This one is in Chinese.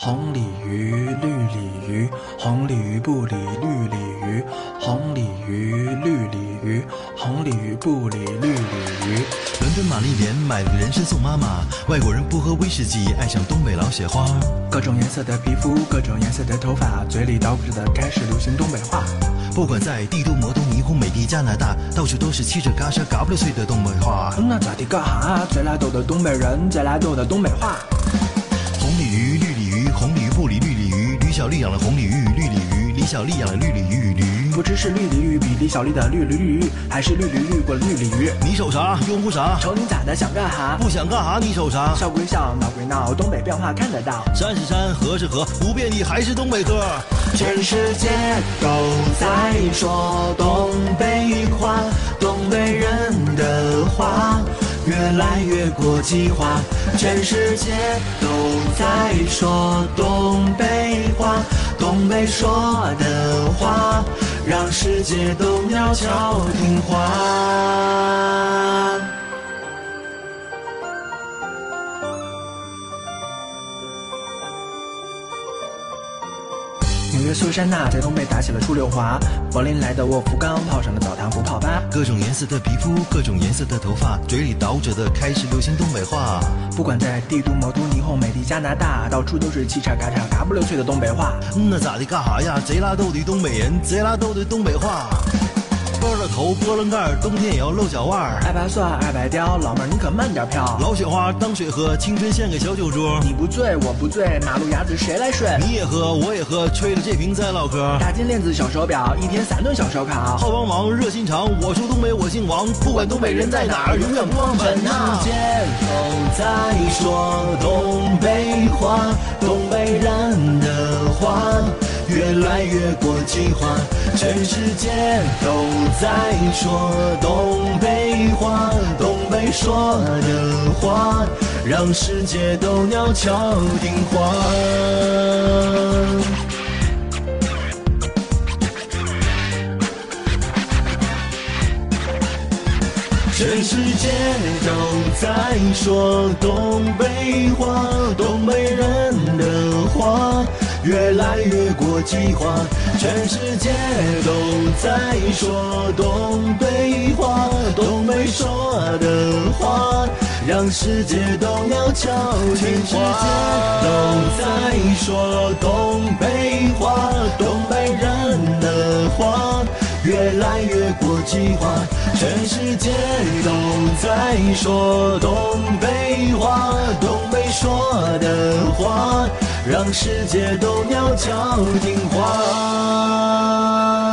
红鲤鱼，绿鲤鱼，红鲤鱼不理绿鲤鱼，红鲤鱼，绿鲤鱼，红鲤鱼不理绿鲤鱼。伦敦玛丽莲买了人参送妈妈，外国人不喝威士忌，爱上东北老雪花。各种颜色的皮肤，各种颜色的头发，嘴里叨咕着的开始流行东北话。不管在帝都、魔都、霓虹、美的、加拿大，到处都是七着嘎吱嘎不溜碎的东北话。那咋的干哈？最来逗的东北人，最来逗的东北话。红鲤鱼，绿小丽养了红鲤鱼与绿鲤鱼，李小丽养了绿鲤鱼与驴。不知是绿鲤鱼比李小丽的绿鲤鱼，还是绿鲤鱼过了绿鲤鱼。你瞅啥？拥护啥？瞅你咋的？想干哈？不想干哈？你瞅啥？笑归笑，闹归闹，东北变化看得到。山是山，河是河，不变的还是东北歌。全世界都在说东北话，东北人的话越来越国际化。全世界都在说东北话，没说的话让世界都鸟悄听话。约苏珊娜在东北打起了出溜滑，柏林来的沃夫冈泡上了澡堂不泡吧。各种颜色的皮肤，各种颜色的头发，嘴里叨着的开始流行东北话。不管在帝都、魔都、霓虹、美丽、加拿大，到处都是嘁嚓嘎嚓嘎不溜脆的东北话。那咋的干啥呀？贼拉逗的东北人，贼拉逗的东北话。波了头，波棱盖，冬天也要露脚腕儿。爱拔蒜，爱白雕，老妹儿你可慢点飘。老雪花当水喝，青春献给小酒桌。你不醉我不醉，马路牙子谁来睡？你也喝，我也喝，吹了这瓶再唠嗑。大金链子，小手表，一天三顿小烧烤。好帮忙，热心肠，我说东北我姓王，不管东北人在哪儿，永远不忘本呐。街头在说东北话，东越来越国际化，全世界都在说东北话，东北说的话让世界都鸟悄听话。全世界都在说东北话，东北人的话越来越国际化。全世界都在说东北话，东北说的话让世界都鸟悄听。世界都在说东北话，东北人的话越来越国际化。全世界都在说东北话，东北说的话让世界都鸟叫听话。